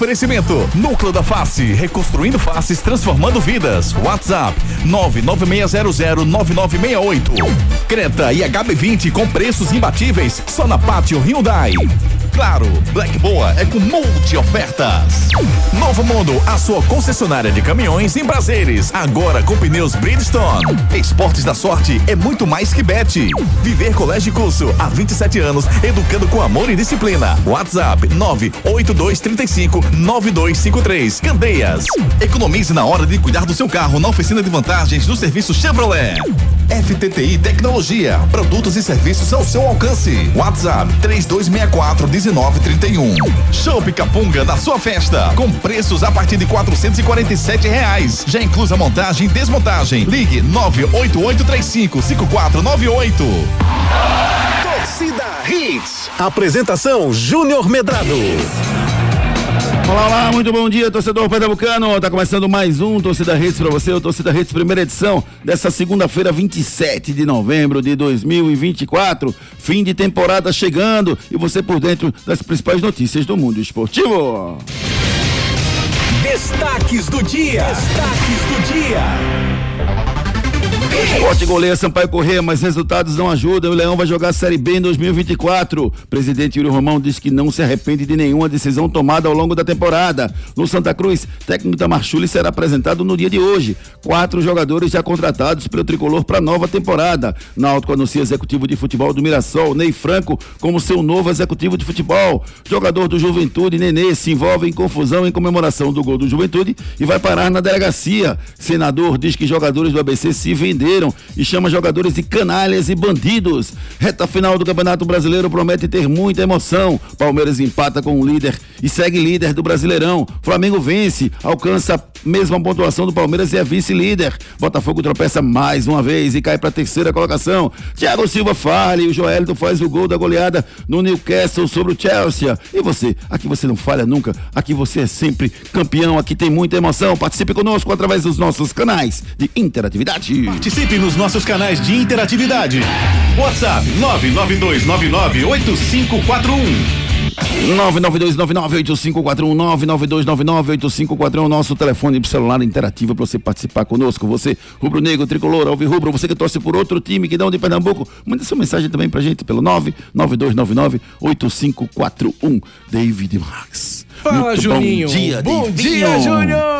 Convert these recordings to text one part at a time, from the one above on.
Oferecimento: Núcleo da Face, reconstruindo faces, transformando vidas. WhatsApp: 996009968. Creta e HB20 com preços imbatíveis só na Pátio Hyundai. Claro, Black Boa é com multi ofertas. Novo Mundo, a sua concessionária de caminhões em prazeres. Agora com pneus Bridgestone. Esportes da sorte é muito mais que bet. Viver Colégio Curso, há 27 anos, educando com amor e disciplina. WhatsApp 98235 9253. Candeias. Economize na hora de cuidar do seu carro na oficina de vantagens do serviço Chevrolet. FTTI Tecnologia, produtos e serviços ao seu alcance. WhatsApp 3264 1931. Show Capunga na sua festa, com preços a partir de 447 reais. Já inclusa montagem e desmontagem. Ligue 98835 5498. Torcida Hits. Apresentação Júnior Medrado. Olá, olá, muito bom dia, torcedor pernambucano. Tá começando mais um Torcida Redes para você, o Torcida Redes primeira edição dessa segunda-feira, 27 de novembro de 2024. Fim de temporada chegando e você por dentro das principais notícias do mundo esportivo. Destaques do dia. Destaques do dia. Esporte goleia Sampaio Corrêa, mas resultados não ajudam. O Leão vai jogar a Série B em 2024. Presidente Yuri Romão diz que não se arrepende de nenhuma decisão tomada ao longo da temporada. No Santa Cruz, técnico da Marchuli será apresentado no dia de hoje. Quatro jogadores já contratados pelo tricolor para nova temporada. Náutico anuncia executivo de futebol do Mirassol, Ney Franco, como seu novo executivo de futebol. Jogador do Juventude, Nenê, se envolve em confusão em comemoração do gol do Juventude e vai parar na delegacia. Senador diz que jogadores do ABC se e chama jogadores de canalhas e bandidos. Reta final do Campeonato Brasileiro promete ter muita emoção. Palmeiras empata com o líder e segue líder do Brasileirão. Flamengo vence, alcança a mesma pontuação do Palmeiras e é vice-líder. Botafogo tropeça mais uma vez e cai para a terceira colocação. Thiago Silva falha e o Joelito faz o gol da goleada no Newcastle sobre o Chelsea. E você? Aqui você não falha nunca. Aqui você é sempre campeão. Aqui tem muita emoção. Participe conosco através dos nossos canais de interatividade. Participe nos nossos canais de interatividade. WhatsApp 992998541. 992998541 nosso telefone celular interativo para você participar conosco. Você, rubro negro, tricolor, alvi rubro, você que torce por outro time que dá de Pernambuco, manda sua mensagem também pra gente pelo 992998541. David Max. Fala, Muito Juninho. Bom dia, Bom Davidinho. dia, Júnior.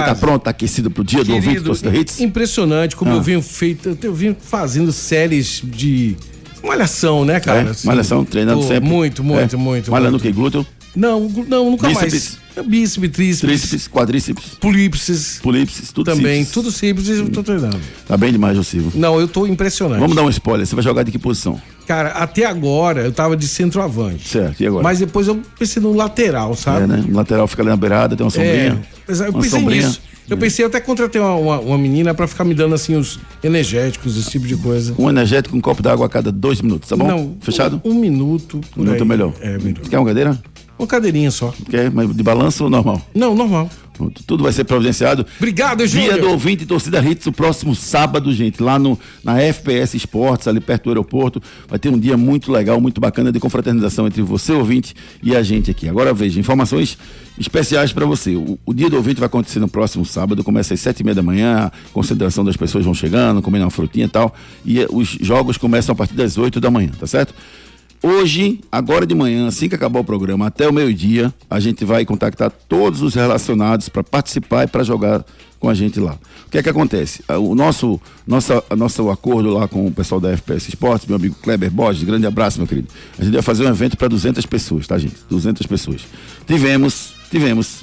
Você tá pronto, tá aquecido pro dia do ouvinte Querido, torcida Hits? impressionante como Ah. eu venho feito, eu venho fazendo séries de malhação, né, cara? É, Assim, malhação, treinando pô, sempre. Muito, muito, É. muito. Malhando o muito. que? Glúteo? Não, não, nunca Bíceps. mais. Bíceps, tríceps, Tríceps, quadríceps, polípsis, polípsis, tudo também, simples. tudo simples eu tô treinando. Tá bem demais, Josivo. Não, eu tô impressionante. Vamos dar um spoiler. Você vai jogar de que posição? Cara, até agora eu tava de centroavante. Certo, e agora? Mas depois eu pensei no lateral, sabe? É, né? O lateral fica ali na beirada, tem uma sombrinha. É, eu uma pensei sombrinha. nisso. Eu pensei até contratei uma, uma, uma menina pra ficar me dando assim os energéticos, esse tipo de coisa. Um energético, um copo d'água a cada dois minutos, tá bom? Não, Fechado? Um, um minuto. Um minuto aí. melhor. É, melhor. Quer uma cadeira? Uma cadeirinha só. Quer? Mas de balanço ou normal? Não, normal. Pronto, Tudo vai ser providenciado. Obrigado, Dia Júnior. do ouvinte Torcida Hits, o próximo sábado, gente, lá no, na FPS Esportes, ali perto do aeroporto. Vai ter um dia muito legal, muito bacana de confraternização entre você, ouvinte, e a gente aqui. Agora veja, informações especiais para você. O, o dia do ouvinte vai acontecer no próximo sábado, começa às sete e meia da manhã, a concentração das pessoas vão chegando, comendo uma frutinha e tal. E os jogos começam a partir das oito da manhã, tá certo? Hoje, agora de manhã, assim que acabar o programa, até o meio-dia, a gente vai contactar todos os relacionados para participar e para jogar com a gente lá. O que é que acontece? Ah, O nosso, nossa, nosso acordo lá com o pessoal da FPS Esportes, meu amigo Kleber Borges, grande abraço, meu querido. A gente vai fazer um evento para 200 pessoas, tá, gente? 200 pessoas. Tivemos, tivemos,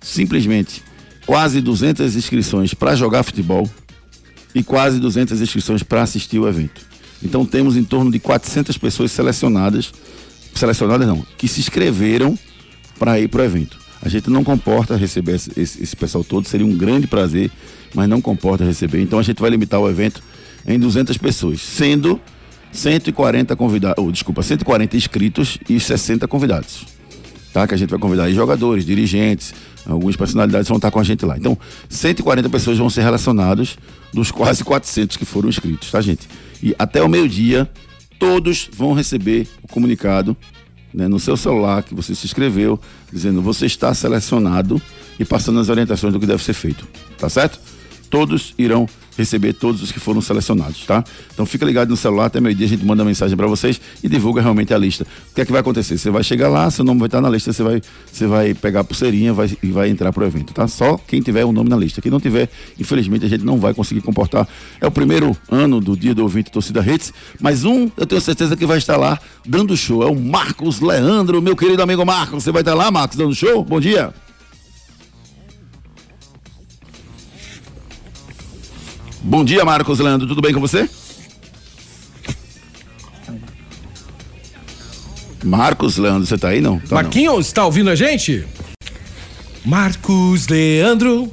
simplesmente, quase 200 inscrições para jogar futebol e quase 200 inscrições para assistir o evento. Então temos em torno de 400 pessoas selecionadas, selecionadas não, que se inscreveram para ir para o evento. A gente não comporta receber esse, esse- esse pessoal todo, seria um grande prazer, mas não comporta receber. Então a gente vai limitar o evento em 200 pessoas, sendo 140 convidados, ou desculpa, 140 inscritos e 60 convidados tá? Que a gente vai convidar aí jogadores, dirigentes, algumas personalidades vão estar com a gente lá. Então, 140 pessoas vão ser relacionadas dos quase 400 que foram inscritos, tá, gente? E até o meio-dia, todos vão receber o comunicado né, no seu celular que você se inscreveu, dizendo você está selecionado e passando as orientações do que deve ser feito. Tá certo? Todos irão receber todos os que foram selecionados, tá? Então fica ligado no celular, até meio-dia a gente manda mensagem para vocês e divulga realmente a lista. O que é que vai acontecer? Você vai chegar lá, seu nome vai estar na lista, você vai, você vai pegar a pulseirinha vai, e vai entrar pro evento, tá? Só quem tiver o nome na lista. Quem não tiver, infelizmente a gente não vai conseguir comportar. É o primeiro ano do dia do ouvinte torcida Redes, mas um eu tenho certeza que vai estar lá dando show. É o Marcos Leandro, meu querido amigo Marcos. Você vai estar lá, Marcos, dando show? Bom dia. Bom dia, Marcos Leandro. Tudo bem com você? Marcos Leandro, você tá aí não? Tá Marquinhos, está ouvindo a gente? Marcos Leandro.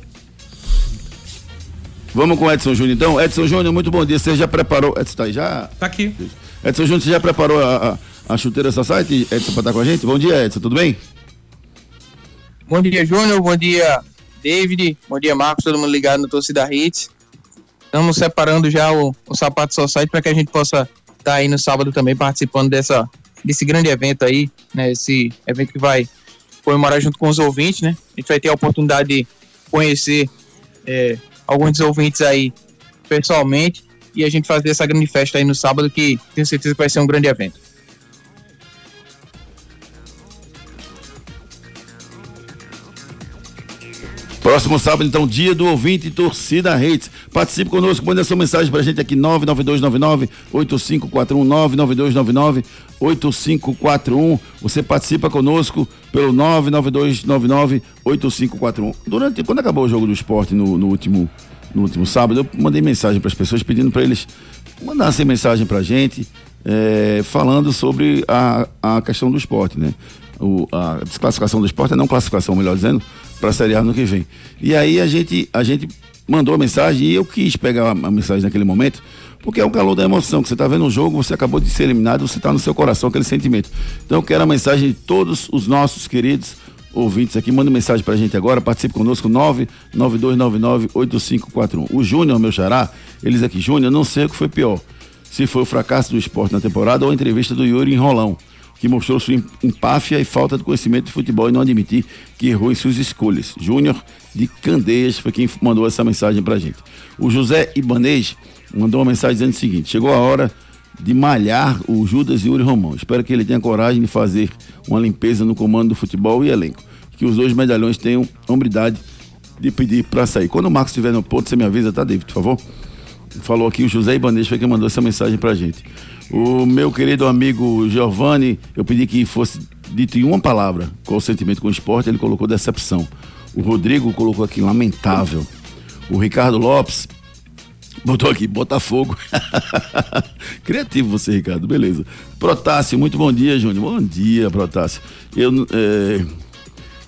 Vamos com Edson Júnior então. Edson Júnior, muito bom dia. Você já preparou. Edson tá aí já? Tá aqui. Edson Júnior, você já preparou a, a, a chuteira Society? Edson, pra estar com a gente? Bom dia, Edson, tudo bem? Bom dia, Júnior. Bom dia, David. Bom dia, Marcos. Todo mundo ligado no Torcida Hits. Estamos separando já o, o Sapato Society para que a gente possa estar tá aí no sábado também participando dessa, desse grande evento aí, né? Esse evento que vai comemorar junto com os ouvintes, né? A gente vai ter a oportunidade de conhecer é, alguns dos ouvintes aí pessoalmente e a gente fazer essa grande festa aí no sábado que tenho certeza que vai ser um grande evento. Próximo sábado, então, dia do ouvinte torcida Redes. Participe conosco, mande sua mensagem pra gente aqui, 99299-8541, 99299-8541. Você participa conosco pelo 99299-8541. Durante, quando acabou o jogo do esporte no, no último, no último sábado, eu mandei mensagem para as pessoas pedindo para eles mandassem mensagem pra gente, é, falando sobre a, a questão do esporte, né? O, a desclassificação do esporte, não classificação, melhor dizendo, para a Série A no que vem. E aí a gente, a gente mandou a mensagem e eu quis pegar a, mensagem naquele momento, porque é o calor da emoção, que você está vendo um jogo, você acabou de ser eliminado, você está no seu coração aquele sentimento. Então eu quero a mensagem de todos os nossos queridos ouvintes aqui, manda mensagem pra gente agora, participe conosco, 992998541. O Júnior, meu xará, eles aqui, Júnior, não sei o que foi pior, se foi o fracasso do esporte na temporada ou a entrevista do Yuri em Rolão que mostrou sua empáfia e falta de conhecimento de futebol e não admitir que errou em suas escolhas. Júnior de Candeias foi quem mandou essa mensagem pra gente. O José Ibanês mandou uma mensagem dizendo o seguinte: chegou a hora de malhar o Judas e Uri Romão. Espero que ele tenha coragem de fazer uma limpeza no comando do futebol e elenco. Que os dois medalhões tenham hombridade de pedir para sair. Quando o Marcos estiver no ponto, você me avisa, tá, David, por favor? Falou aqui o José Ibanês foi quem mandou essa mensagem pra gente. O meu querido amigo Giovanni, eu pedi que fosse dito em uma palavra qual o sentimento com o esporte, ele colocou decepção. O Rodrigo colocou aqui lamentável. O Ricardo Lopes botou aqui Botafogo. Criativo você, Ricardo, beleza. Protássio, muito bom dia, Júnior. Bom dia, Protássio. Eu, é,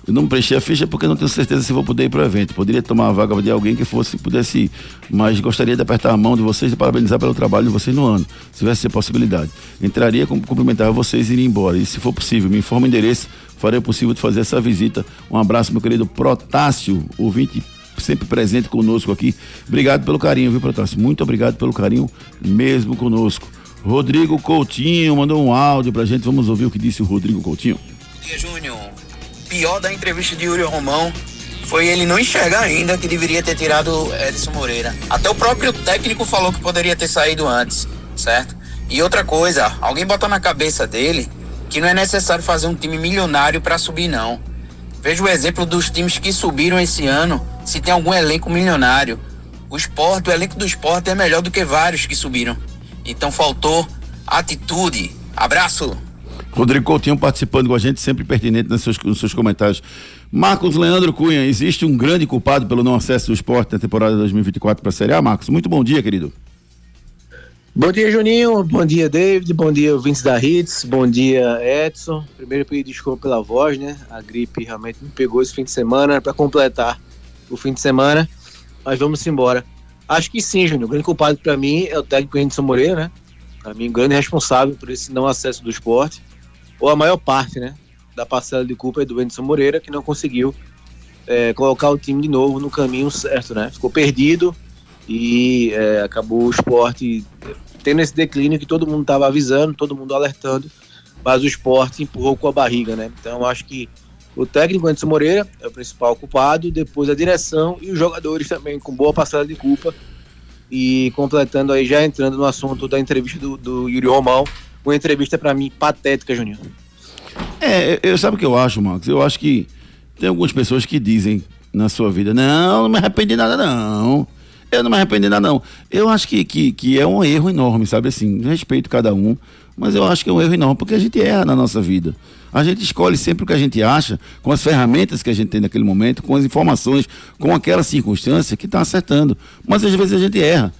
eu não preenchi a ficha porque não tenho certeza se vou poder ir para o evento. Poderia tomar a vaga de alguém que fosse, pudesse ir. Mas gostaria de apertar a mão de vocês e parabenizar pelo trabalho de vocês no ano, se tivesse possibilidade. Entraria, cumprimentar vocês e ir embora. E se for possível, me informe o endereço, farei o possível de fazer essa visita. Um abraço, meu querido Protássio, ouvinte sempre presente conosco aqui. Obrigado pelo carinho, viu, Protássio? Muito obrigado pelo carinho mesmo conosco. Rodrigo Coutinho mandou um áudio pra gente. Vamos ouvir o que disse o Rodrigo Coutinho. Bom dia, Júnior pior da entrevista de Yuri Romão foi ele não enxergar ainda que deveria ter tirado Edson Moreira. Até o próprio técnico falou que poderia ter saído antes, certo? E outra coisa, alguém botou na cabeça dele que não é necessário fazer um time milionário para subir, não. Veja o exemplo dos times que subiram esse ano, se tem algum elenco milionário. O esporte, o elenco do esporte é melhor do que vários que subiram. Então faltou atitude. Abraço! Rodrigo Coutinho participando com a gente, sempre pertinente nos seus, nos seus comentários. Marcos Leandro Cunha, existe um grande culpado pelo não acesso do esporte na temporada 2024 para a Série A, Marcos? Muito bom dia, querido. Bom dia, Juninho. Bom dia, David. Bom dia, ouvintes da Hits. Bom dia, Edson. Primeiro, pedir desculpa pela voz, né? A gripe realmente me pegou esse fim de semana para completar o fim de semana. Mas vamos embora. Acho que sim, Júnior. O grande culpado para mim é o técnico Henderson Moreira, né? Para mim, grande responsável por esse não acesso do esporte ou a maior parte, né, da parcela de culpa é do Anderson Moreira, que não conseguiu é, colocar o time de novo no caminho certo, né? Ficou perdido e é, acabou o esporte tendo esse declínio que todo mundo estava avisando, todo mundo alertando, mas o esporte empurrou com a barriga, né? Então acho que o técnico Anderson Moreira é o principal culpado, depois a direção e os jogadores também com boa passada de culpa. E completando aí, já entrando no assunto da entrevista do, do Yuri Romão, uma entrevista para mim patética, Juninho. É, eu sabe o que eu acho, Marcos? Eu acho que tem algumas pessoas que dizem na sua vida, não, não me arrependi de nada, não. Eu não me arrependi de nada, não. Eu acho que, que, que é um erro enorme, sabe assim? Respeito cada um, mas eu acho que é um erro enorme, porque a gente erra na nossa vida. A gente escolhe sempre o que a gente acha, com as ferramentas que a gente tem naquele momento, com as informações, com aquela circunstância que está acertando. Mas às vezes a gente erra.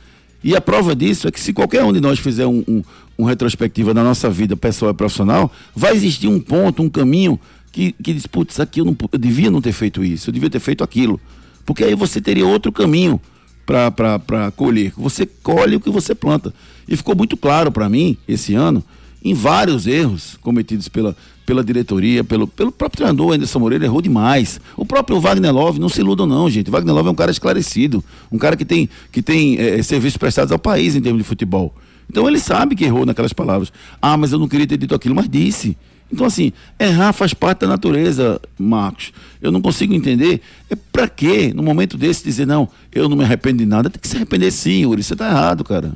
E a prova disso é que se qualquer um de nós fizer um, um, um retrospectiva da nossa vida pessoal e profissional, vai existir um ponto, um caminho que, que diz, putz, aqui eu, não, eu devia não ter feito isso, eu devia ter feito aquilo. Porque aí você teria outro caminho para colher. Você colhe o que você planta. E ficou muito claro para mim, esse ano, em vários erros cometidos pela, pela diretoria, pelo, pelo próprio treinador Anderson Moreira, errou demais. O próprio Wagner Love, não se iludam não, gente. Wagner Love é um cara esclarecido, um cara que tem, que tem é, serviços prestados ao país em termos de futebol. Então ele sabe que errou naquelas palavras. Ah, mas eu não queria ter dito aquilo, mas disse. Então, assim, errar faz parte da natureza, Marcos. Eu não consigo entender. É pra quê, no momento desse, dizer, não, eu não me arrependo de nada. Tem que se arrepender sim, Yuri. Você tá errado, cara.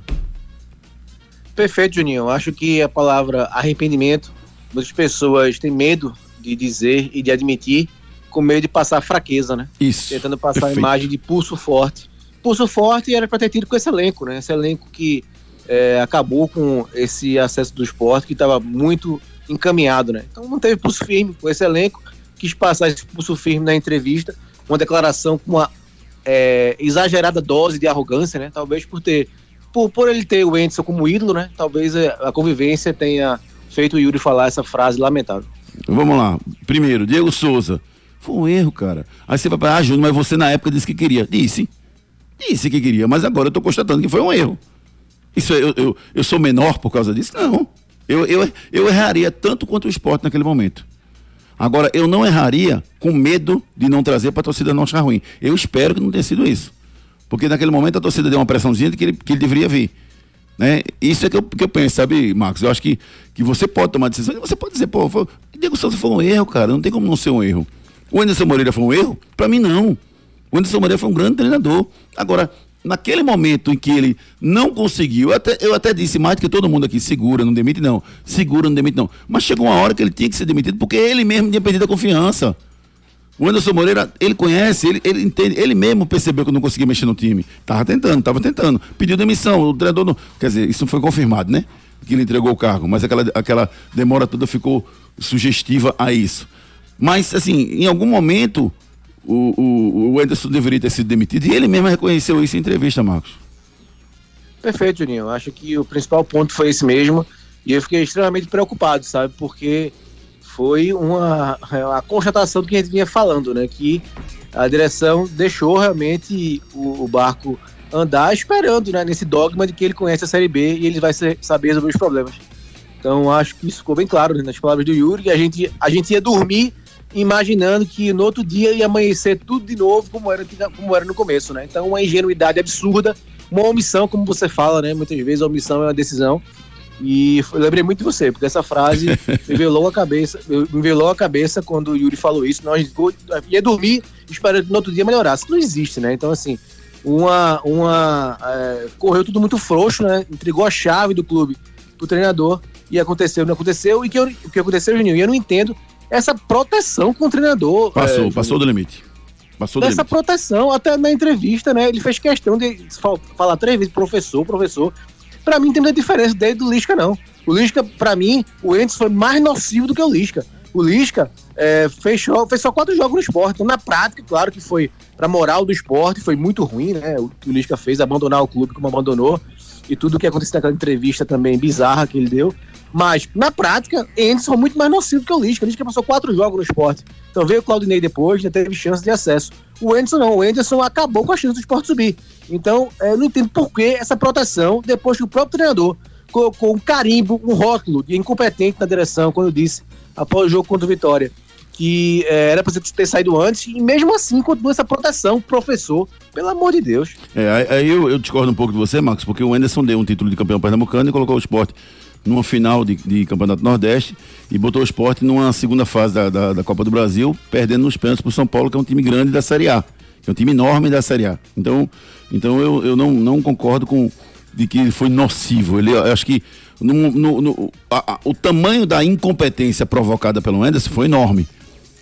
Perfeito, Juninho. Acho que a palavra arrependimento, muitas pessoas têm medo de dizer e de admitir, com medo de passar fraqueza, né? Isso. Tentando passar perfeito. a imagem de pulso forte. Pulso forte era para ter tido com esse elenco, né? Esse elenco que é, acabou com esse acesso do esporte que estava muito encaminhado, né? Então não teve pulso firme com esse elenco, quis passar esse pulso firme na entrevista, uma declaração com uma é, exagerada dose de arrogância, né? Talvez por ter por, por ele ter o Enderson como ídolo, né? Talvez é, a convivência tenha feito o Yuri falar essa frase lamentável. Vamos lá. Primeiro, Diego Souza. Foi um erro, cara. Aí você vai para ah, Júnior, mas você na época disse que queria. Disse. Disse que queria, mas agora eu tô constatando que foi um erro. Isso eu, eu, eu sou menor por causa disso? Não. Eu, eu, eu erraria tanto quanto o esporte naquele momento. Agora, eu não erraria com medo de não trazer para a torcida não achar ruim. Eu espero que não tenha sido isso. Porque naquele momento a torcida deu uma pressãozinha de que ele, que ele deveria vir. Né? Isso é que eu, que eu penso, sabe, Marcos? Eu acho que, que você pode tomar decisão e você pode dizer, pô, foi, Diego Souza foi um erro, cara, não tem como não ser um erro. O Anderson Moreira foi um erro? Para mim, não. O Anderson Moreira foi um grande treinador. Agora, naquele momento em que ele não conseguiu, eu até, eu até disse mais do que todo mundo aqui, segura, não demite não, segura, não demite não. Mas chegou uma hora que ele tinha que ser demitido porque ele mesmo tinha perdido a confiança. O Anderson Moreira, ele conhece, ele, ele entende, ele mesmo percebeu que não conseguia mexer no time. Tava tentando, tava tentando. Pediu demissão, o treinador não. Quer dizer, isso foi confirmado, né? Que ele entregou o cargo, mas aquela, aquela demora toda ficou sugestiva a isso. Mas, assim, em algum momento, o, o, o Anderson deveria ter sido demitido e ele mesmo reconheceu isso em entrevista, Marcos. Perfeito, Juninho. Acho que o principal ponto foi esse mesmo. E eu fiquei extremamente preocupado, sabe? Porque foi uma, a constatação do que a gente vinha falando, né? Que a direção deixou realmente o, o barco andar esperando, né? Nesse dogma de que ele conhece a Série B e ele vai ser, saber resolver os problemas. Então acho que isso ficou bem claro né, nas palavras do Yuri, a gente, a gente ia dormir imaginando que no outro dia ia amanhecer tudo de novo como era, como era no começo, né? Então uma ingenuidade absurda, uma omissão, como você fala, né? Muitas vezes a omissão é uma decisão. E eu lembrei muito de você, porque essa frase me veio logo a cabeça, me veio logo a cabeça quando o Yuri falou isso. Nós ia dormir esperando que no outro dia melhorasse. Não existe, né? Então, assim, uma. uma é, correu tudo muito frouxo, né? Entregou a chave do clube pro treinador e aconteceu, não aconteceu. E que o que aconteceu, Juninho? E eu não entendo essa proteção com o treinador. Passou, é, passou do limite. Passou Essa proteção, até na entrevista, né? Ele fez questão de falar três vezes, professor, professor. Pra mim tem muita diferença dele do Lisca, não. O Lisca, pra mim, o Entes foi mais nocivo do que o Lisca. O Lisca é, fechou, fez só quatro jogos no esporte. Então, na prática, claro que foi pra moral do esporte, foi muito ruim, né? O que o Lisca fez, abandonar o clube como abandonou. E tudo o que aconteceu naquela entrevista também bizarra que ele deu. Mas, na prática, Endes foi muito mais nocivo que o Lisca. O Lisca passou quatro jogos no esporte. Então veio o Claudinei depois, já teve chance de acesso. O Anderson não, o Anderson acabou com a chance do esporte subir. Então, eu não entendo por que essa proteção, depois que o próprio treinador colocou um carimbo, um rótulo de incompetente na direção, quando disse, após o jogo contra o Vitória, que é, era para você ter saído antes, e mesmo assim continua essa proteção, professor, pelo amor de Deus. É, aí eu, eu discordo um pouco de você, Marcos, porque o Anderson deu um título de campeão pernambucano e colocou o esporte numa final de, de Campeonato Nordeste e botou o esporte numa segunda fase da, da, da Copa do Brasil, perdendo nos pênaltis pro São Paulo, que é um time grande da Série A, que é um time enorme da Série A. Então, então eu, eu não, não concordo com de que ele foi nocivo. Ele, acho que no, no, no a, a, o tamanho da incompetência provocada pelo Anderson foi enorme.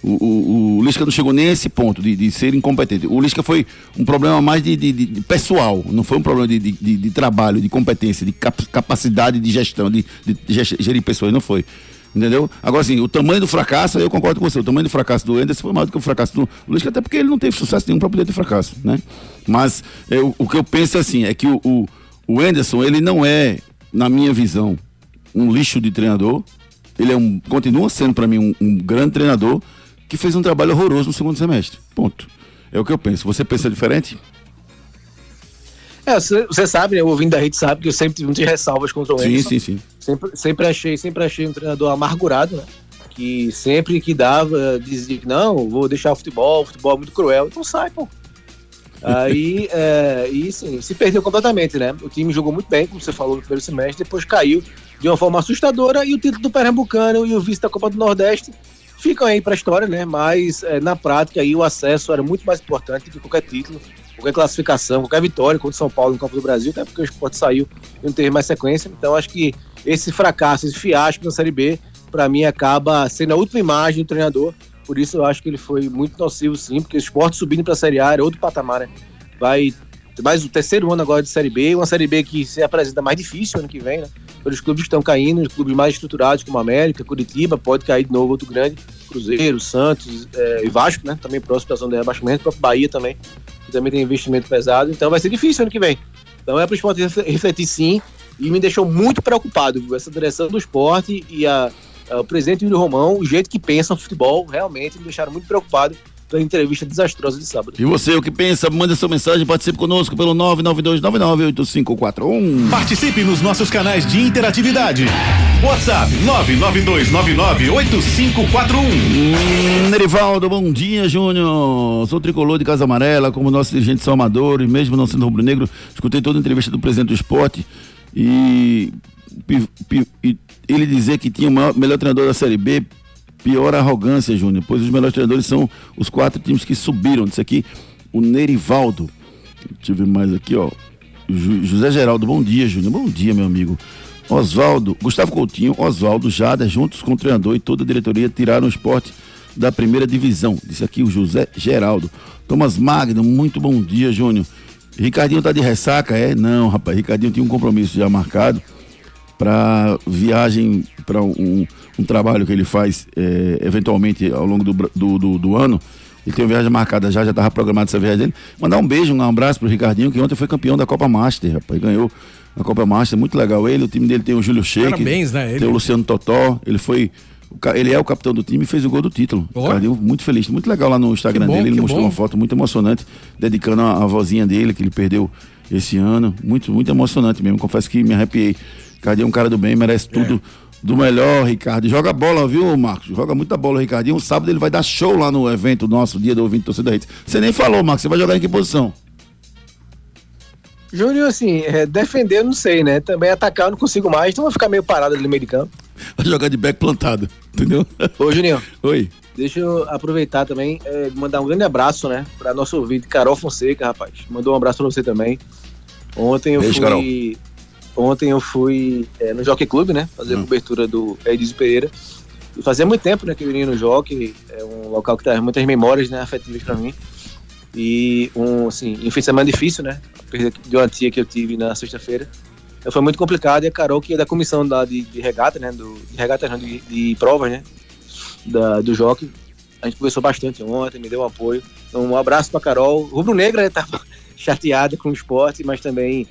O, o, o Lisca não chegou nem a esse ponto de, de ser incompetente. O Lisca foi um problema mais de, de, de pessoal, não foi um problema de, de, trabalho, de competência, de cap, capacidade de gestão, de, gerir pessoas, não foi. Entendeu? Agora, assim, o tamanho do fracasso, eu concordo com você, o tamanho do fracasso do Anderson foi maior do que o fracasso do Lisca, até porque ele não teve sucesso nenhum para poder ter fracasso, né? Mas eu, o que eu penso assim, é que o, o, o Anderson, ele não é, na minha visão, um lixo de treinador, ele é um, continua sendo para mim um, um grande treinador, que fez um trabalho horroroso no segundo semestre. Ponto. É o que eu penso. Você pensa diferente? É, você sabe, né? O ouvindo da rede sabe que eu sempre tive muitas ressalvas contra o Emerson. Sim, sim, sim. Sempre, sempre, achei, sempre achei um treinador amargurado, né? Que sempre que dava, dizia que não, vou deixar o futebol, o futebol é muito cruel. Então sai, pô. Aí, é, e sim, se perdeu completamente, né? O time jogou muito bem, como você falou no primeiro semestre, depois caiu de uma forma assustadora e o título do Pernambucano e o vice da Copa do Nordeste ficam aí para a história, né? Mas é, na prática aí o acesso era muito mais importante que qualquer título, qualquer classificação, qualquer vitória contra o São Paulo no Copa do Brasil, até porque o esporte saiu e não teve mais sequência. Então acho que esse fracasso, esse fiasco na Série B, para mim acaba sendo a última imagem do treinador. Por isso eu acho que ele foi muito nocivo, sim, porque o esporte subindo para a Série A era outro patamar, né? Vai mais o terceiro ano agora de Série B, uma Série B que se apresenta mais difícil ano que vem, né? Pelos clubes que estão caindo, os clubes mais estruturados como América, Curitiba, pode cair de novo outro grande, Cruzeiro, Santos é, e Vasco, né? Também próximo da zona de rebaixamento, próprio Bahia também, que também tem investimento pesado, então vai ser difícil ano que vem. Então é para o esporte refletir sim, e me deixou muito preocupado essa direção do esporte e a, a, o presidente Yuri Romão, o jeito que pensa no futebol, realmente me deixaram muito preocupado da entrevista desastrosa de sábado. E você, o que pensa? Manda sua mensagem, participe conosco pelo 992998541. Participe nos nossos canais de interatividade. WhatsApp 992998541. Hum, Nerivaldo, bom dia, Júnior. Sou tricolor de Casa Amarela, como nosso dirigente São Amador, e mesmo não sendo rubro-negro, escutei toda a entrevista do presidente do esporte e, e, e ele dizer que tinha o maior, melhor treinador da Série B pior arrogância, Júnior, pois os melhores treinadores são os quatro times que subiram. Isso aqui, o Nerivaldo. Ver mais aqui, ó. José Geraldo, bom dia, Júnior. Bom dia, meu amigo. Oswaldo, Gustavo Coutinho, Oswaldo, Jada, juntos com o treinador e toda a diretoria, tiraram o esporte da primeira divisão. Disse aqui o José Geraldo. Thomas Magno, muito bom dia, Júnior. Ricardinho tá de ressaca? É? Não, rapaz. Ricardinho tinha um compromisso já marcado para viagem para um, um, trabalho que ele faz é, eventualmente ao longo do, do, do, do, ano. Ele tem uma viagem marcada já, já estava programado essa viagem dele. Mandar um beijo, um abraço pro Ricardinho, que ontem foi campeão da Copa Master, rapaz. Ganhou a Copa Master, muito legal ele. O time dele tem o Júlio Sheik, Parabéns, né? Ele. Tem o Luciano Totó. Ele foi. Ele é o capitão do time e fez o gol do título. Oh. Ricardinho, muito feliz. Muito legal lá no Instagram bom, dele. Ele mostrou bom. uma foto muito emocionante, dedicando a, a vozinha dele, que ele perdeu esse ano. Muito, muito emocionante mesmo. Confesso que me arrepiei. Ricardinho é um cara do bem, merece tudo é. do melhor, Ricardo. Joga bola, viu, Marcos? Joga muita bola, Ricardinho. Um sábado ele vai dar show lá no evento nosso, dia do ouvinte torcida Hits. Você nem falou, Marcos, você vai jogar em que posição? Júnior, assim, é, defender eu não sei, né? Também atacar eu não consigo mais, então vou ficar meio parado ali no meio de campo. Vai jogar de back plantado, entendeu? Ô, Juninho. Oi. Deixa eu aproveitar também, é, mandar um grande abraço, né? Pra nosso ouvinte, Carol Fonseca, rapaz. Mandou um abraço pra você também. Ontem eu Beijo, fui. Carol Ontem eu fui é, no Jockey Club, né? Fazer hum. a cobertura do Edson Pereira. E fazia muito tempo, né, que eu ia no Jockey. É um local que traz muitas memórias, né, afetivas para mim. E um, assim, um fim de semana difícil, né? A perda de uma tia que eu tive na sexta-feira. Então foi muito complicado. E a Carol, que é da comissão da, de, de regata, né? Do, de regata, não, de, de provas, né? Da, do Jockey. A gente conversou bastante ontem, me deu um apoio. Então, um abraço pra Carol. Rubro Negra, né? Tava chateada com o esporte, mas também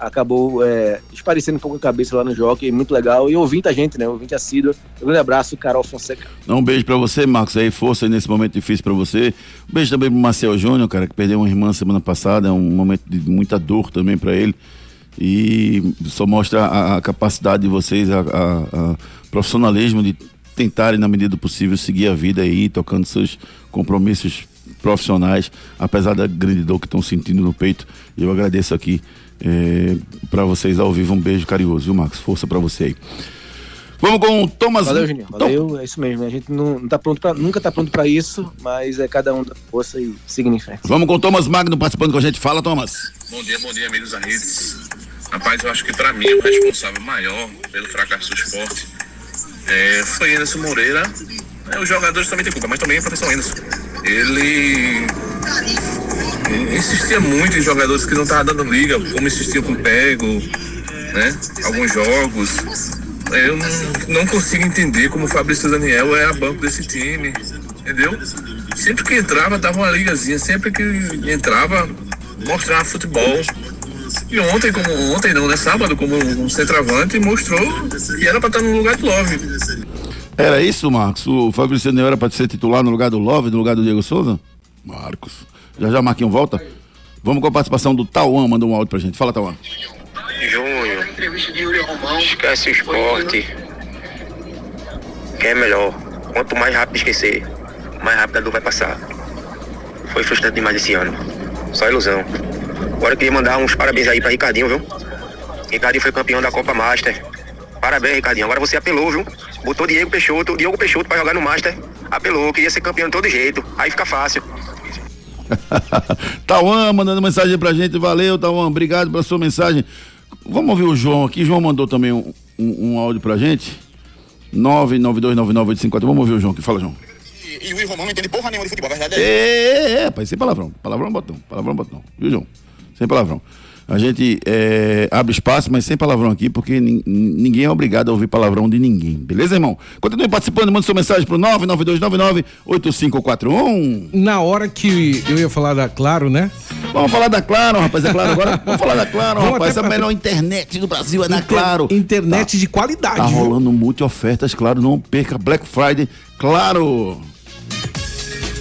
acabou é, esparecendo um pouco a cabeça lá no jockey, muito legal. E ouvinte a gente, né? Ouvinte assíduo. Um grande abraço, Carol Fonseca. Um beijo para você, Marcos, aí, força nesse momento difícil para você. Um beijo também pro Marcel Júnior, cara, que perdeu uma irmã semana passada, é um momento de muita dor também para ele. E só mostra a, a capacidade de vocês, a, a, a profissionalismo de tentarem, na medida do possível, seguir a vida aí, tocando seus compromissos profissionais, apesar da grande dor que estão sentindo no peito. Eu agradeço aqui é, para vocês ao vivo. Um beijo carinhoso, viu, Marcos? Força para você aí. Vamos com o Thomas. Valeu, Juninho. Valeu, é isso mesmo. A gente não, não tá pronto pra, nunca tá pronto para isso, mas é cada um da força e siga em frente. Vamos com o Thomas Magno participando com a gente. Fala, Thomas. Bom dia, bom dia, amigos da Redes. Rapaz, eu acho que para mim o responsável maior pelo fracasso do esporte é, foi Anderson Moreira. É, os jogadores também têm culpa, mas também o professor Anderson. Ele insistia muito em jogadores que não estavam dando liga, como insistia com o Pego, né? Alguns jogos. Eu não, não consigo entender como o Fabrício Daniel é a banco desse time, entendeu? Sempre que entrava, dava uma ligazinha, sempre que entrava, mostrava futebol. E ontem, como ontem não, né? Sábado, como um centroavante, mostrou que era para estar no lugar do Love. Era isso, Marcos? O Fabrício Daniel era para ser titular no lugar do Love, no lugar do Diego Souza? Marcos. Já já Marquinhos volta? Vamos com a participação do Tauan, mandou um áudio pra gente. Fala, Tauan. Júnior, esquece o esporte. Que é melhor. Quanto mais rápido esquecer, mais rápido a dor vai passar. Foi frustrante demais esse ano. Só ilusão. Agora eu queria mandar uns parabéns aí pra Ricardinho, viu? Ricardinho foi campeão da Copa Master. Parabéns, Ricardinho. Agora você apelou, viu? Botou Diego Peixoto, Diego Peixoto pra jogar no Master. Apelou, queria ser campeão de todo jeito. Aí fica fácil. Tauan mandando mensagem pra gente. Valeu, Tauan. Obrigado pela sua mensagem. Vamos ouvir o João aqui. João mandou também um, um, um áudio pra gente. 9929985. Vamos ouvir o João aqui. Fala, João. E, e o Romão não entende porra nenhuma de futebol, a verdade é. É, é, é, pai, sem palavrão. Palavrão botão. Palavrão botão. Viu, João? Sem palavrão. A gente é, abre espaço, mas sem palavrão aqui, porque ninguém é obrigado a ouvir palavrão de ninguém. Beleza, irmão? Continue participando, manda sua mensagem pro 99299-8541. Na hora que eu ia falar da Claro, né? Vamos falar da Claro, rapaz, é claro agora? Vamos falar da Claro, Vamos rapaz. A melhor internet do Brasil é da Inter... Claro. Internet tá. de qualidade. Tá rolando multi-ofertas, claro. Não perca Black Friday, claro.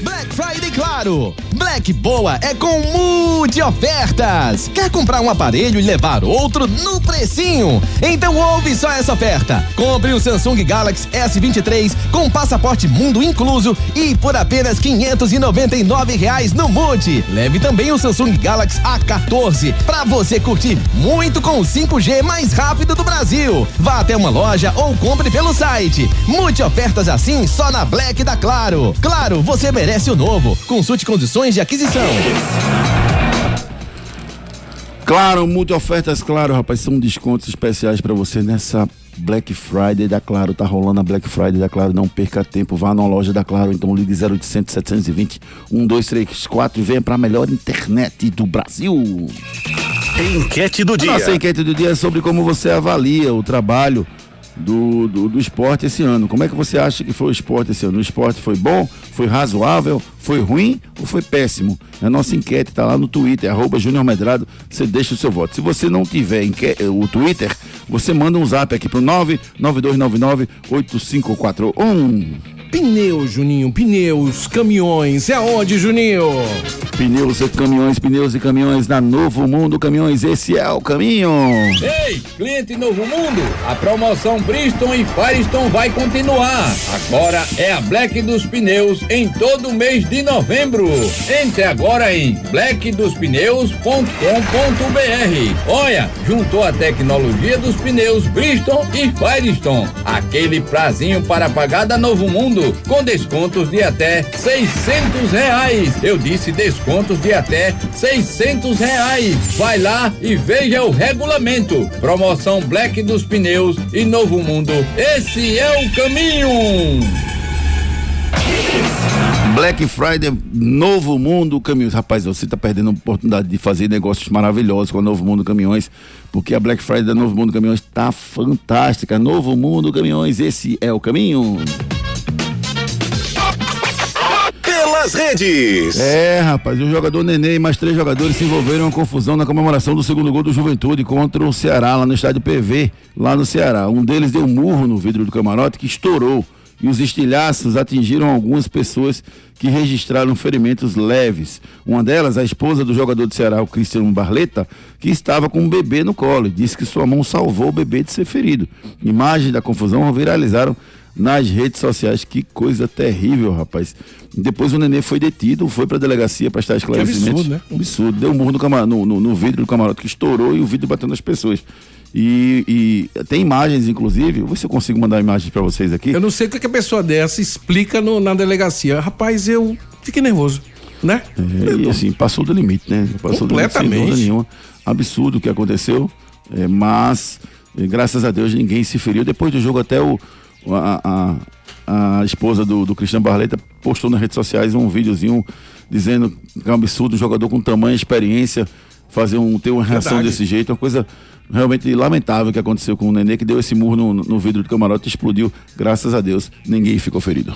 Black Friday Claro. Black Boa é com multi ofertas. Quer comprar um aparelho e levar outro no precinho? Então ouve só essa oferta. Compre o Samsung Galaxy S23 com passaporte mundo incluso e por apenas 599 reais no Multi. Leve também o Samsung Galaxy A14 para você curtir muito com o 5G mais rápido do Brasil. Vá até uma loja ou compre pelo site. Multi ofertas assim só na Black da Claro. Claro, você merece merece o novo. Consulte condições de aquisição. Claro, multi-ofertas, claro, rapaz, são descontos especiais para você nessa Black Friday da Claro. Tá rolando a Black Friday da Claro, não perca tempo, vá na loja da Claro, então ligue 0800 720 1234 e venha para a melhor internet do Brasil. Enquete do dia. Nossa enquete do dia é sobre como você avalia o trabalho do, do, do, esporte esse ano. Como é que você acha que foi o esporte esse ano? O esporte foi bom? Foi razoável? Foi ruim ou foi péssimo? A nossa enquete está lá no Twitter, arroba Júnior Medrado, você deixa o seu voto. Se você não tiver enquete, o Twitter, você manda um zap aqui pro 99299 8541. Pneus, Juninho, pneus, caminhões, é onde, Juninho? Pneus e caminhões, pneus e caminhões na Novo Mundo Caminhões, esse é o caminho. Ei, cliente Novo Mundo, a promoção Bristol e Firestone vai continuar. Agora é a Black dos Pneus em todo o mês de novembro. Entre agora em blackdospneus.com.br. Olha, juntou a tecnologia dos pneus Bristol e Firestone. Aquele prazinho para pagar da Novo Mundo com descontos de até 600 reais. Eu disse descontos de até 600 reais. Vai lá e veja o regulamento. Promoção Black dos Pneus e Novo Mundo. Esse é o caminho. Black Friday, Novo Mundo Caminhões. Rapaz, você está perdendo a oportunidade de fazer negócios maravilhosos com a Novo Mundo Caminhões, porque a Black Friday da Novo Mundo Caminhões está fantástica. Novo Mundo Caminhões, esse é o caminho. Pelas redes. É, rapaz, o jogador Nenê e mais três jogadores se envolveram em uma confusão na comemoração do segundo gol do Juventude contra o Ceará, lá no estádio PV, lá no Ceará. Um deles deu um murro no vidro do camarote que estourou e os estilhaços atingiram algumas pessoas que registraram ferimentos leves. Uma delas, a esposa do jogador do Ceará, o Cristiano Barleta, que estava com um bebê no colo e disse que sua mão salvou o bebê de ser ferido. Imagens da confusão viralizaram nas redes sociais. Que coisa terrível, rapaz. Depois o nenê foi detido, foi pra delegacia prestar esclarecimentos. absurdo, né? Absurdo. Deu um murro no, camar- no, no- no vidro do camarote que estourou e o vidro bateu nas pessoas. E, e tem imagens, inclusive. Vou ver se eu consigo mandar imagens pra vocês aqui. Eu não sei o que que a pessoa dessa explica no- na delegacia. Rapaz, eu fiquei nervoso, né? É, e assim, passou do limite, né? Passou do limite, sem Completamente. nenhuma. Absurdo o que aconteceu, é, mas graças a Deus ninguém se feriu. Depois do jogo até o, a, a, a esposa do, do Cristiano Barleta postou nas redes sociais um videozinho dizendo que é um absurdo um jogador com tamanha experiência fazer um, ter uma reação Verdade. desse jeito, uma coisa realmente lamentável que aconteceu com o Nenê, que deu esse murro no, no vidro do camarote e explodiu. Graças a Deus, ninguém ficou ferido.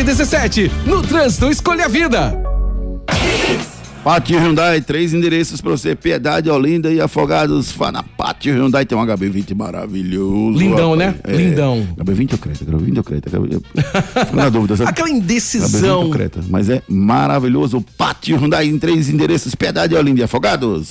17. No trânsito, escolha a vida. Pátio Hyundai, três endereços pra você: Piedade, Olinda e Afogados. Na Pátio Hyundai, tem um HB20 maravilhoso. Lindão, rapaz. né? Lindão. HB20 ou Creta? HB20 ou Creta? Fico na dúvida, sabe? Aquela HB20 indecisão. ou Creta, mas é maravilhoso. Pátio Hyundai em três endereços: Piedade, Olinda e Afogados.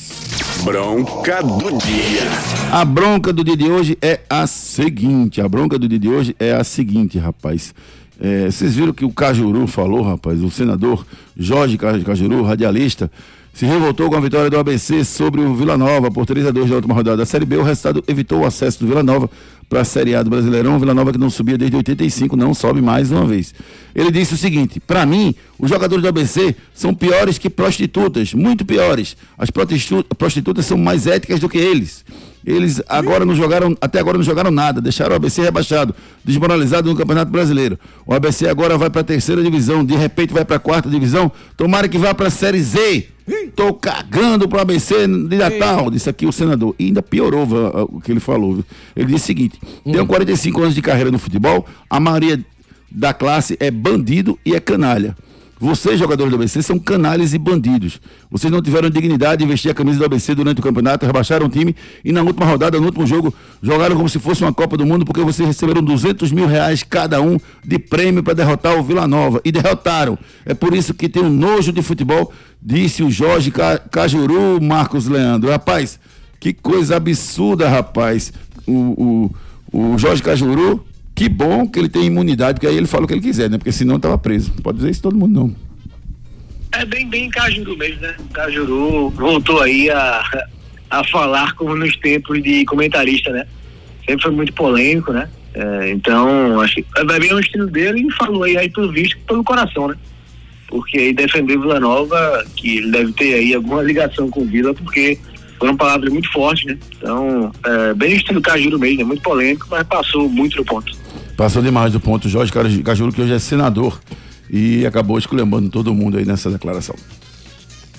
Bronca do dia. A bronca do dia de hoje é a seguinte: a bronca do dia de hoje é a seguinte, rapaz. É, vocês viram que o Cajuru falou, rapaz, o senador Jorge Ca- Cajuru, radialista, se revoltou com a vitória do ABC sobre o Vila Nova por 3 a 2 na última rodada da Série B. O resultado evitou o acesso do Vila Nova para a Série A do Brasileirão. O Vila Nova que não subia desde 85 não sobe mais uma vez. Ele disse o seguinte: para mim, os jogadores do ABC são piores que prostitutas, muito piores. As prostitu- prostitutas são mais éticas do que eles. Eles agora não jogaram, até agora não jogaram nada, deixaram o ABC rebaixado, desmoralizado no Campeonato Brasileiro. O ABC agora vai para a terceira divisão, de repente vai para a quarta divisão. Tomara que vá para a Série Z. Tô cagando pro ABC de Natal, disse aqui o senador. E ainda piorou o que ele falou. Ele disse o seguinte: tenho 45 anos de carreira no futebol, a maioria da classe é bandido e é canalha. Vocês, jogadores do ABC, são canalhas e bandidos. Vocês não tiveram dignidade de vestir a camisa do ABC durante o campeonato, rebaixaram o time e na última rodada, no último jogo, jogaram como se fosse uma Copa do Mundo, porque vocês receberam 200 mil reais cada um de prêmio para derrotar o Vila Nova. E derrotaram. É por isso que tem um nojo de futebol, disse o Jorge Ca- Cajuru, Marcos Leandro. Rapaz, que coisa absurda, rapaz. O, o, o Jorge Cajuru, que bom que ele tem imunidade, porque aí ele fala o que ele quiser, né? Porque senão estava preso. Pode dizer isso todo mundo, não. É bem, bem Cajuru mesmo, né? Cajuru voltou aí a, a falar como nos tempos de comentarista, né? Sempre foi muito polêmico, né? É, então, acho que vai bem o estilo dele e falou aí, aí pelo visto, pelo coração, né? Porque aí defendeu Vila Nova, que ele deve ter aí alguma ligação com Vila, porque foram palavras muito fortes, né? Então, é, bem estilo Cajuru mesmo, né? Muito polêmico, mas passou muito do ponto. Passou demais do ponto. Jorge Caju- Cajuru, que hoje é senador, e acabou esculhambando todo mundo aí nessa declaração.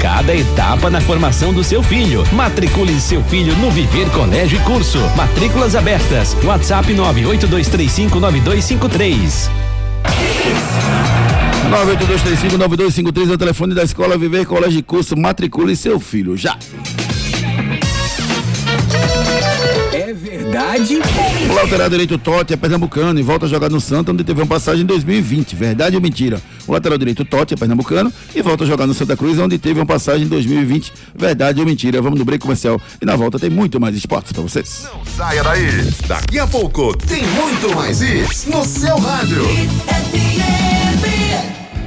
cada etapa na formação do seu filho. Matricule seu filho no Viver Colégio e Curso. Matrículas abertas. WhatsApp 982359253. 982359253 é o telefone da escola Viver Colégio e Curso. Matricule seu filho já. É verdade? O lateral direito Totti é pernambucano e volta a jogar no Santa, onde teve uma passagem em 2020. Verdade ou mentira? O lateral direito Totti é pernambucano e volta a jogar no Santa Cruz, onde teve uma passagem em 2020. Verdade ou mentira? Vamos no break comercial e na volta tem muito mais esportes pra vocês. Saia daí. Daqui a pouco tem muito mais isso no seu rádio.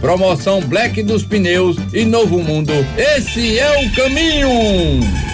Promoção Black dos Pneus e Novo Mundo. Esse é o caminho.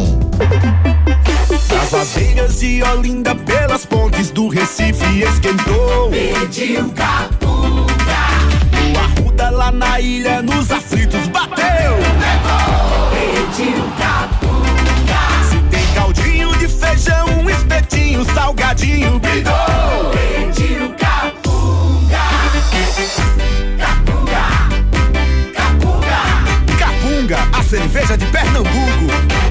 Das ladeiras de Olinda, pelas pontes do Recife esquentou. Pediu capunga. No Arruda, lá na ilha, nos aflitos bateu. Pediu capunga. Se tem caldinho de feijão, um espetinho, salgadinho, bidou. Pediu capunga. Capunga. Capunga. Capunga, a cerveja de Pernambuco.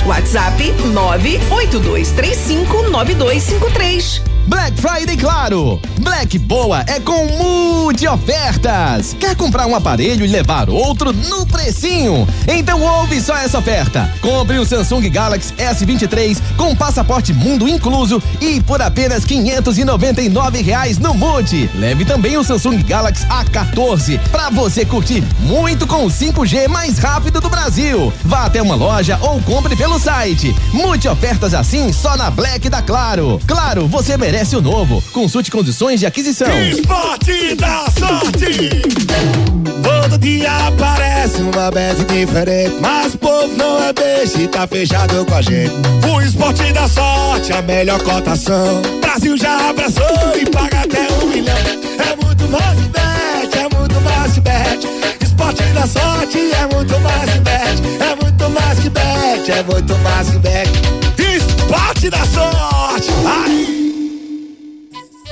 WhatsApp 982359253. Black Friday Claro. Black Boa é com multi ofertas. Quer comprar um aparelho e levar outro no precinho? Então ouve só essa oferta. Compre o Samsung Galaxy S23 com passaporte mundo incluso e por apenas 599 reais no Multi. Leve também o Samsung Galaxy A14 para você curtir muito com o 5G mais rápido do Brasil. Vá até uma loja ou compre pelo site. Multi ofertas assim só na Black da Claro. Claro, você merece merece o novo. Consulte condições de aquisição. Esporte da sorte. Todo dia aparece uma bet diferente, mas o povo não é beijo e tá fechado com a gente. O esporte da sorte, a melhor cotação. Brasil já abraçou e paga até um milhão. É muito mais que bet, é muito mais que bet. Esporte da sorte é muito mais que bet, é muito mais que bet, é muito mais que bet. Esporte da sorte. Ai.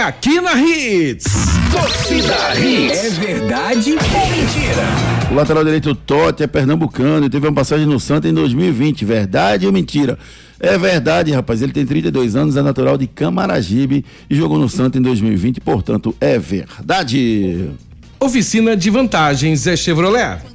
É aqui na Hits. Torcida Hits. É verdade ou mentira? O lateral direito Totti é pernambucano e teve uma passagem no Santa em 2020. Verdade ou mentira? É verdade, rapaz. Ele tem 32 anos, é natural de Camaragibe e jogou no Santa em 2020, portanto, é verdade. Oficina de vantagens é Chevrolet.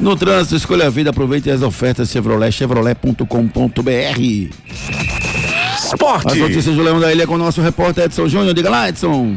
No trânsito, escolha a vida, aproveite as ofertas Chevrolet, chevrolet.com.br. Esporte. As notícias do Leão da Ilha com o nosso repórter Edson Júnior. Diga lá, Edson.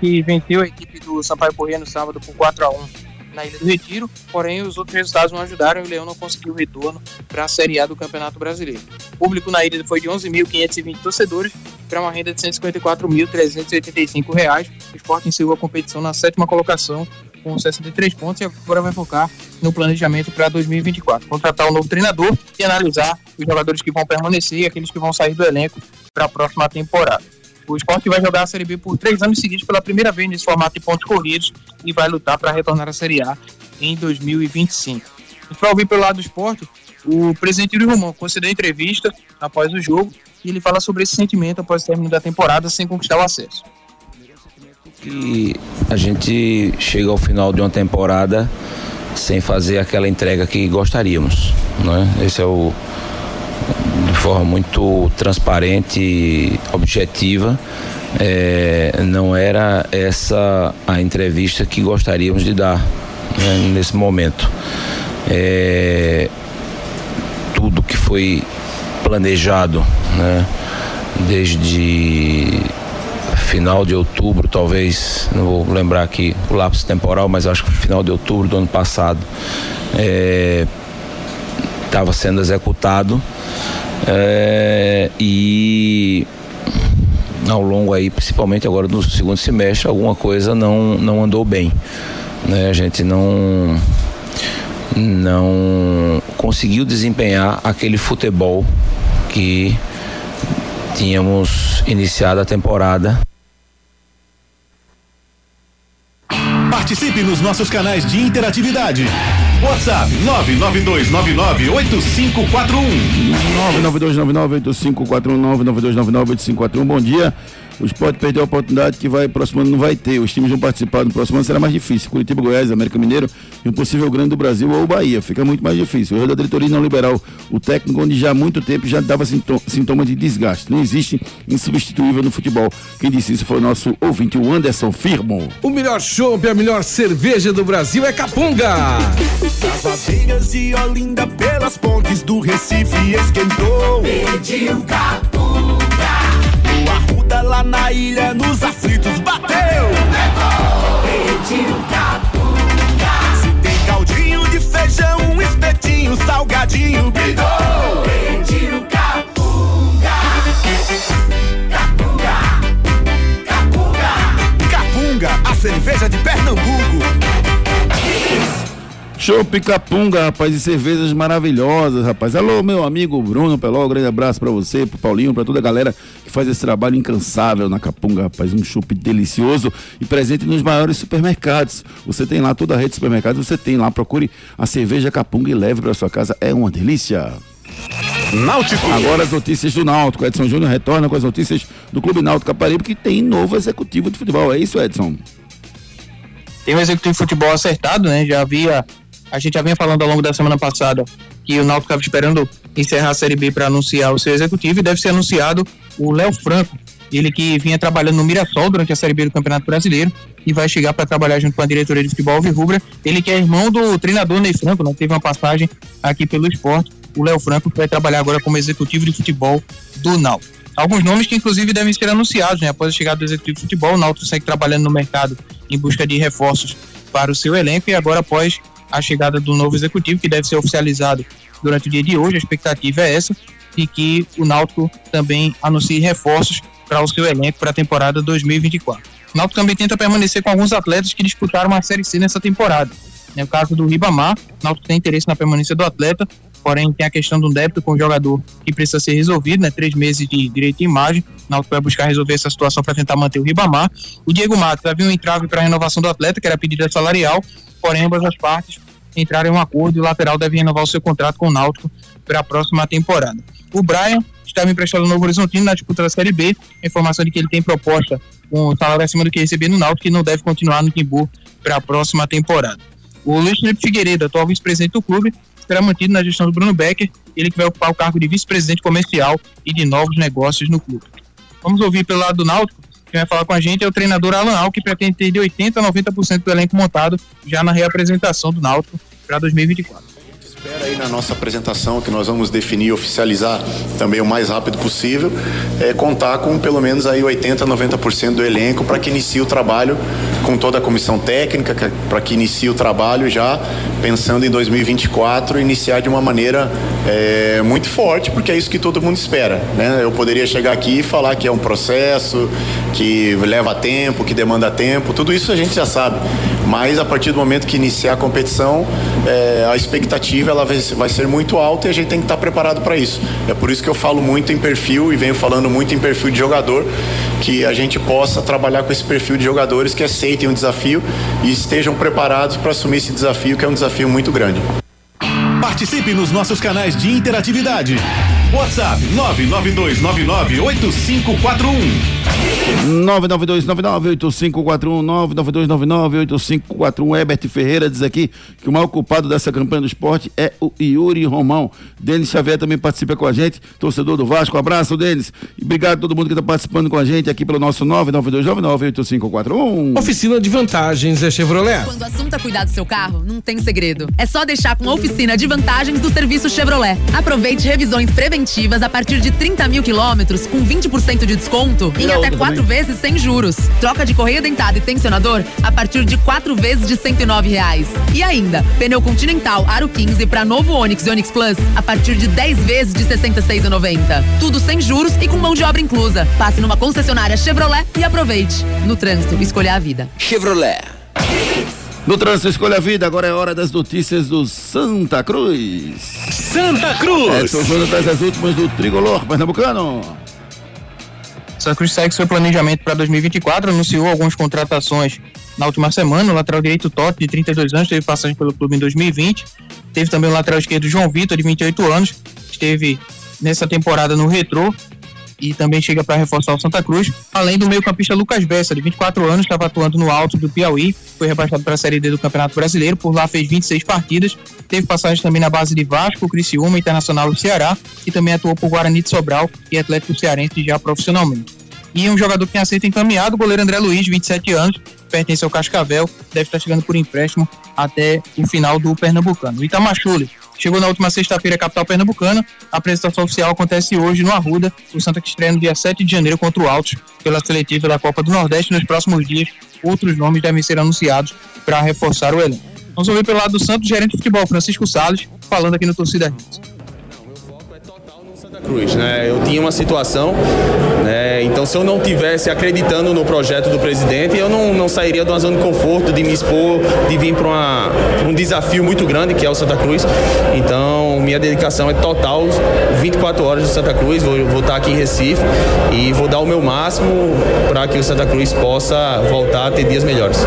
que venceu a equipe do Sampaio Corrêa no sábado por 4 a 1 na Ilha do Retiro, porém os outros resultados não ajudaram e o Leão não conseguiu retorno para a Série A do Campeonato Brasileiro. O público na ilha foi de 11.520 torcedores para uma renda de 154.385 reais. O esporte encerrou a competição na sétima colocação com 63 pontos e agora vai focar no planejamento para 2024. Contratar um novo treinador e analisar os jogadores que vão permanecer e aqueles que vão sair do elenco para a próxima temporada. O esporte vai jogar a Série B por três anos seguidos pela primeira vez nesse formato de pontos corridos e vai lutar para retornar à Série A em 2025. A gente vai ouvir pelo lado do esporte o presidente Yuri Romão concedeu entrevista após o jogo e ele fala sobre esse sentimento após o término da temporada sem conquistar o acesso. Que a gente chega ao final de uma temporada sem fazer aquela entrega que gostaríamos, né? Esse é o de forma muito transparente e objetiva. é, não era essa a entrevista que gostaríamos de dar né, nesse momento. É, tudo que foi planejado, né, desde final de outubro, talvez, não vou lembrar aqui o lapso temporal, mas acho que final de outubro do ano passado, estava sendo executado é, e ao longo aí, principalmente agora no segundo semestre, alguma coisa não, não andou bem. Né? A gente não não conseguiu desempenhar aquele futebol que tínhamos iniciado a temporada. Participe nos nossos canais de interatividade. WhatsApp 992998541. 992998541. Bom dia. O esporte perdeu a oportunidade que vai próximo ano não vai ter. Os times vão participar no próximo ano será mais difícil. Curitiba, Goiás, América Mineiro e um possível grande do Brasil ou Bahia. Fica muito mais difícil. O erro da diretoria não liberar o, técnico, onde já há muito tempo já dava sinto- sintoma de desgaste. Não existe insubstituível no futebol. Quem disse isso foi o nosso ouvinte, o Anderson Firmo. O melhor chopp, a melhor cerveja do Brasil é Capunga. As vadeiras de Olinda pelas pontes do Recife esquentou. Pediu capunga. O Arruda lá na ilha nos aflitos bateu. Pediu capunga. Se tem caldinho de feijão, um espetinho, salgadinho, bidou. Pediu capunga. Capunga. Capunga. Capunga, a cerveja de Pernambuco. Chopp Capunga, rapaz, e cervejas maravilhosas, rapaz. Alô, meu amigo Bruno Peló, um grande abraço pra você, pro Paulinho, pra toda a galera que faz esse trabalho incansável na Capunga, rapaz. Um chopp delicioso e presente nos maiores supermercados. Você tem lá toda a rede de supermercados, você tem lá, procure a cerveja Capunga e leve pra sua casa. É uma delícia. Náutico. Agora as notícias do Náutico. Edson Júnior retorna com as notícias do Clube Náutico Caparibe, que tem novo executivo de futebol. É isso, Edson? Tem um executivo de futebol acertado, né? Já havia. A gente já vinha falando ao longo da semana passada que o Náutico estava esperando encerrar a Série B para anunciar o seu executivo e deve ser anunciado o Léo Franco, ele que vinha trabalhando no Mirassol durante a Série B do Campeonato Brasileiro e vai chegar para trabalhar junto com a diretoria de futebol Alvirrubra. Ele que é irmão do treinador Ney Franco, né? Teve uma passagem aqui pelo esporte. O Léo Franco vai trabalhar agora como executivo de futebol do Náutico. Alguns nomes que inclusive devem ser anunciados, né? Após a chegada do executivo de futebol, o Náutico segue trabalhando no mercado em busca de reforços para o seu elenco e agora após a chegada do novo executivo, que deve ser oficializado durante o dia de hoje, a expectativa é essa, e que o Náutico também anuncie reforços para o seu elenco para a temporada 2024. O Náutico também tenta permanecer com alguns atletas que disputaram uma Série C nessa temporada. No caso do Ribamar, o Náutico tem interesse na permanência do atleta, porém tem a questão de um débito com o jogador que precisa ser resolvido, né? Três meses de direito de imagem. O Náutico vai buscar resolver essa situação para tentar manter o Ribamar. O Diego Matos havia um entrave para a renovação do atleta, que era pedida salarial, porém ambas as partes entraram em um acordo e o lateral deve renovar o seu contrato com o Náutico para a próxima temporada. O Brian estava emprestado no Novo Horizontino na disputa da Série B. A informação de que ele tem proposta com um salário acima do que receber no Náutico e não deve continuar no Timbu para a próxima temporada. O Luiz Felipe Figueiredo, atual vice-presidente do clube, será mantido na gestão do Bruno Becker, ele que vai ocupar o cargo de vice-presidente comercial e de novos negócios no clube. Vamos ouvir pelo lado do Náutico, quem vai falar com a gente é o treinador Alan Al, que pretende ter de 80% a 90% do elenco montado já na reapresentação do Náutico para 2024 aí na nossa apresentação, que nós vamos definir e oficializar também o mais rápido possível, é contar com pelo menos aí 80, 90% do elenco para que inicie o trabalho com toda a comissão técnica, para que inicie o trabalho já pensando em 2024, iniciar de uma maneira é, muito forte, porque é isso que todo mundo espera. Né? Eu poderia chegar aqui e falar que é um processo, que leva tempo, que demanda tempo, tudo isso a gente já sabe. Mas a partir do momento que iniciar a competição, é, a expectativa ela vai, ser muito alta e a gente tem que estar preparado para isso. É por isso que eu falo muito em perfil e venho falando muito em perfil de jogador, que a gente possa trabalhar com esse perfil de jogadores que aceitem o desafio e estejam preparados para assumir esse desafio, que é um desafio muito grande. Participe nos nossos canais de interatividade. WhatsApp 992998541. 992998541. Herbert Ferreira diz aqui que o maior culpado dessa campanha do esporte é o Yuri Romão. Denis Xavier também participa com a gente, torcedor do Vasco. Um abraço, Denis. E obrigado a todo mundo que está participando com a gente aqui pelo nosso 992998541. Oficina de vantagens é Chevrolet. Quando o assunto é cuidar do seu carro, não tem segredo. É só deixar com a oficina de vantagens do serviço Chevrolet. Aproveite revisões preventivas a partir de 30 mil quilômetros com 20% de desconto em até quatro vezes sem juros. Troca de correia dentada e tensionador a partir de quatro vezes de 109 reais. E ainda, pneu Continental Aro 15 para novo Onix e Onix Plus a partir de 10 vezes de 66,90. Tudo sem juros e com mão de obra inclusa. Passe numa concessionária Chevrolet e aproveite. No trânsito, escolha a vida. Chevrolet. No trânsito Escolha a Vida, agora é hora das notícias do Santa Cruz. Santa Cruz! Júnior traz as últimas do Trigolor Pernambucano. Cruz segue seu planejamento para 2024, anunciou algumas contratações na última semana. O lateral direito Totti, de 32 anos, teve passagem pelo clube em 2020. Teve também o lateral esquerdo João Vitor, de 28 anos, esteve nessa temporada no Retrô e também chega para reforçar o Santa Cruz, além do meio-campista Lucas Bessa, de 24 anos, estava atuando no alto do Piauí, foi rebaixado para a Série D do Campeonato Brasileiro, por lá fez 26 partidas, teve passagem também na base de Vasco, Criciúma, Internacional do Ceará e também atuou por Guarani de Sobral e Atlético Cearense já profissionalmente. E um jogador que tem aceito encaminhado, o goleiro André Luiz, 27 anos, pertence ao Cascavel, deve estar chegando por empréstimo até o final do Pernambucano. Itamachule chegou na última sexta-feira à capital pernambucana. A apresentação oficial acontece hoje no Arruda. O Santa que estreia no dia 7 de janeiro contra o Altos pela seletiva da Copa do Nordeste. Nos próximos dias, outros nomes devem ser anunciados para reforçar o elenco. Vamos ouvir pelo lado do Santos, gerente de futebol, Francisco Salles, falando aqui no Torcida Hits. Cruz, né? Eu tinha uma situação, né? Então se eu não tivesse acreditando no projeto do presidente, eu não, não sairia de uma zona de conforto, de me expor, de vir para um desafio muito grande que é o Santa Cruz. Então minha dedicação é total, 24 horas de Santa Cruz. Vou, vou estar aqui em Recife e vou dar o meu máximo para que o Santa Cruz possa voltar a ter dias melhores.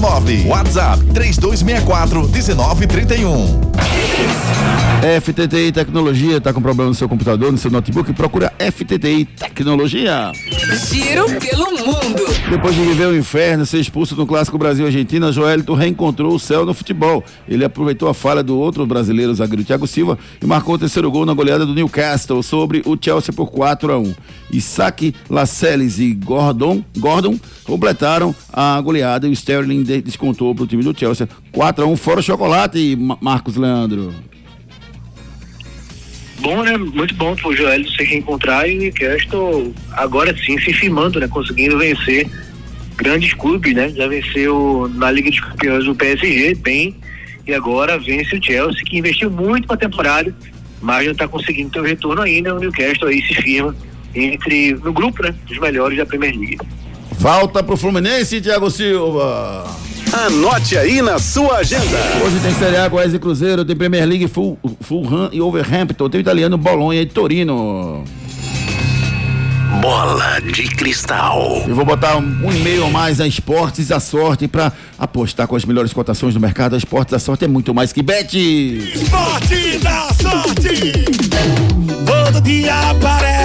9. WhatsApp 3264 1931. FTTI Tecnologia, tá com problema no seu computador, no seu notebook? Procura FTTI Tecnologia. Giro pelo mundo. Depois de viver o inferno, ser expulso no Clássico Brasil-Argentina, Joelito reencontrou o céu no futebol. Ele aproveitou a falha do outro brasileiro, zagueiro Thiago Silva, e marcou o terceiro gol na goleada do Newcastle sobre o Chelsea por 4 a 1 Isaac Lascelles e Gordon, Gordon completaram a goleada e o Sterling de- descontou para o time do Chelsea 4 a 1 fora o chocolate, Ma- Marcos Leandro. Bom, né? Muito bom pro Joel se reencontrar e o Newcastle agora sim se firmando, né? Conseguindo vencer grandes clubes, né? Já venceu na Liga dos Campeões o PSG, bem, e agora vence o Chelsea, que investiu muito pra temporada, mas não tá conseguindo ter o retorno ainda. O Newcastle aí se firma entre, no grupo, né? Dos melhores da Premier League. Falta pro Fluminense, Thiago Silva. Anote aí na sua agenda. Hoje tem Série A, Goiás e Cruzeiro, tem Premier League, Full, Fulham e Overhampton, tem o italiano Bolonha e Torino. Bola de cristal. Eu vou botar um, um e-mail a mais na Esportes da Sorte pra apostar com as melhores cotações do mercado. A Esportes da Sorte é muito mais que bet. Esporte da sorte. Todo dia aparece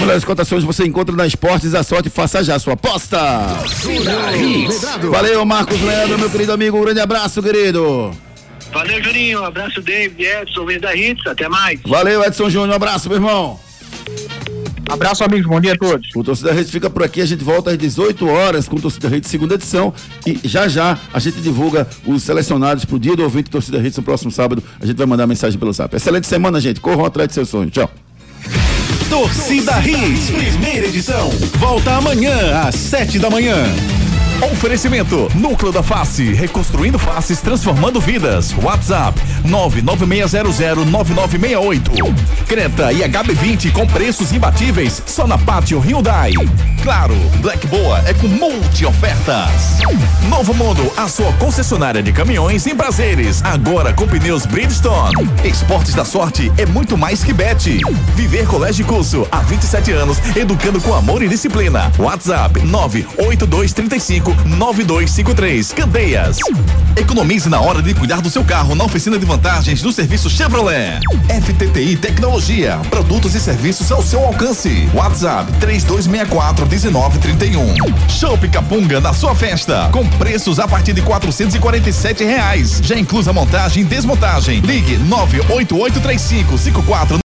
As melhores cotações você encontra na Esportes da Sorte. Faça já a sua aposta. Valeu, Marcos Leandro, meu querido amigo. Um grande abraço, querido. Valeu, Juninho. Um abraço, David, Edson, Luiz da Hits. Até mais. Valeu, Edson Júnior. Um abraço, meu irmão. Abraço, amigos. Bom dia a todos. O Torcida Rede fica por aqui. A gente volta às 18 horas com o Torcida Rede, segunda edição. E já já a gente divulga os selecionados pro dia do ouvinte Torcida Rede no próximo sábado. A gente vai mandar mensagem pelo zap. Excelente semana, gente. Corram atrás de seus sonhos. Tchau. Torcida Hits, primeira edição. Volta amanhã às sete da manhã. Oferecimento Núcleo da Face, reconstruindo faces, transformando vidas. WhatsApp 996009968. Creta e HB20 com preços imbatíveis só na Pátio Hyundai. Claro, Black Boa é com multi ofertas. Novo Mundo, a sua concessionária de caminhões em prazeres, agora com pneus Bridgestone. Esportes da Sorte é muito mais que bet. Viver Colégio e Curso há 27 anos, educando com amor e disciplina. WhatsApp 98235 9253. Candeias. Economize na hora de cuidar do seu carro na oficina de vantagens do serviço Chevrolet. FTTI Tecnologia. Produtos e serviços ao seu alcance. WhatsApp 3264 1931. Show Capunga na sua festa. Com preços a partir de 447 reais. Já inclusa montagem e desmontagem. Ligue 98835 54